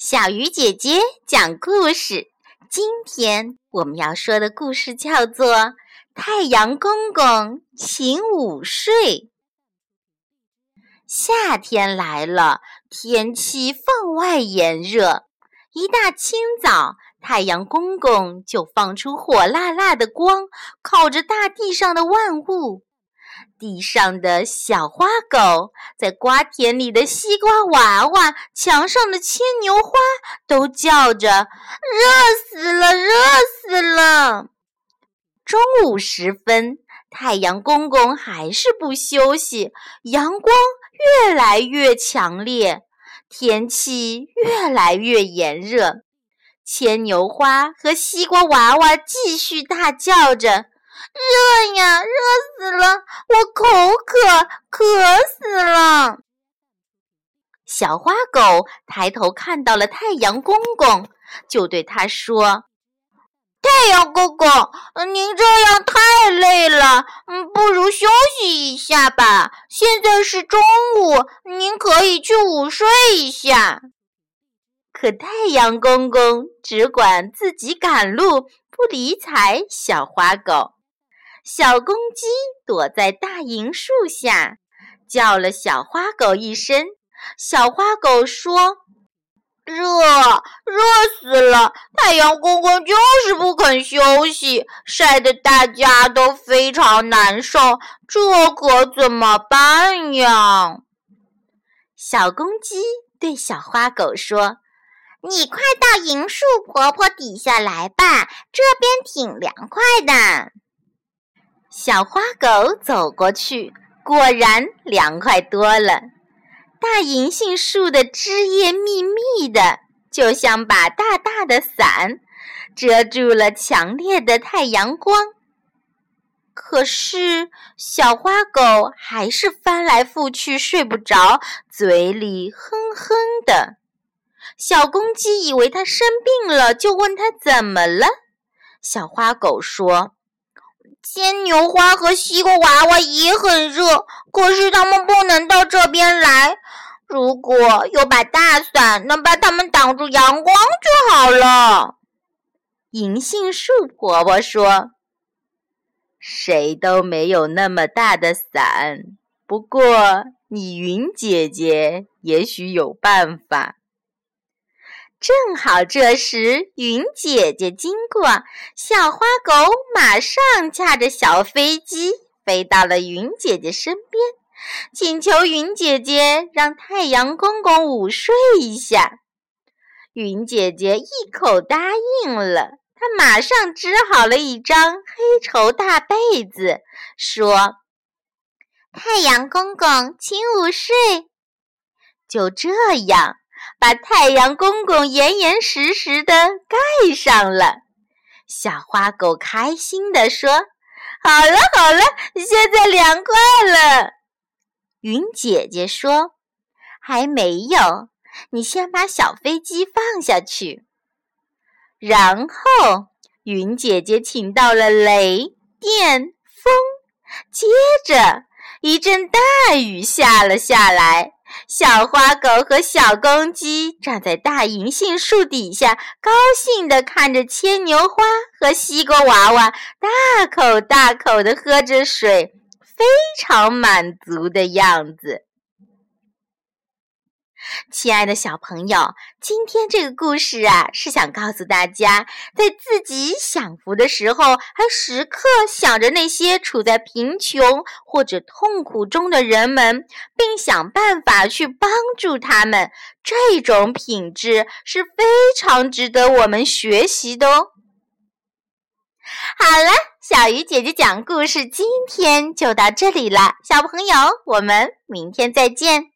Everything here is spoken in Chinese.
小鱼姐姐讲故事。今天我们要说的故事叫做《太阳公公请午睡》。夏天来了，天气分外炎热。一大清早，太阳公公就放出火辣辣的光，烤着大地上的万物。地上的小花狗，在瓜田里的西瓜娃娃，墙上的牵牛花，都叫着：“热死了，热死了！”中午时分，太阳公公还是不休息，阳光越来越强烈，天气越来越炎热，牵牛花和西瓜娃娃继续大叫着。热呀，热死了！我口渴，渴死了。小花狗抬头看到了太阳公公，就对他说：“太阳公公，您这样太累了，嗯，不如休息一下吧。现在是中午，您可以去午睡一下。”可太阳公公只管自己赶路，不理睬小花狗。小公鸡躲在大银树下，叫了小花狗一声。小花狗说：“热，热死了！太阳公公就是不肯休息，晒得大家都非常难受。这可怎么办呀？”小公鸡对小花狗说：“你快到银树婆婆底下来吧，这边挺凉快的。”小花狗走过去，果然凉快多了。大银杏树的枝叶密密的，就像把大大的伞，遮住了强烈的太阳光。可是，小花狗还是翻来覆去睡不着，嘴里哼哼的。小公鸡以为它生病了，就问它怎么了。小花狗说。牵牛花和西瓜娃娃也很热，可是他们不能到这边来。如果有把大伞能把他们挡住阳光就好了。银杏树婆婆说：“谁都没有那么大的伞，不过你云姐姐也许有办法。”正好这时，云姐姐经过，小花狗马上驾着小飞机飞到了云姐姐身边，请求云姐姐让太阳公公午睡一下。云姐姐一口答应了，她马上织好了一张黑绸大被子，说：“太阳公公，请午睡。”就这样。把太阳公公严严实实的盖上了，小花狗开心地说：“好了好了，现在凉快了。”云姐姐说：“还没有，你先把小飞机放下去。”然后，云姐姐请到了雷电风，接着一阵大雨下了下来。小花狗和小公鸡站在大银杏树底下，高兴地看着牵牛花和西瓜娃娃大口大口地喝着水，非常满足的样子。亲爱的小朋友，今天这个故事啊，是想告诉大家，在自己享福的时候，还时刻想着那些处在贫穷或者痛苦中的人们，并想办法去帮助他们。这种品质是非常值得我们学习的哦。好了，小鱼姐姐讲故事，今天就到这里了。小朋友，我们明天再见。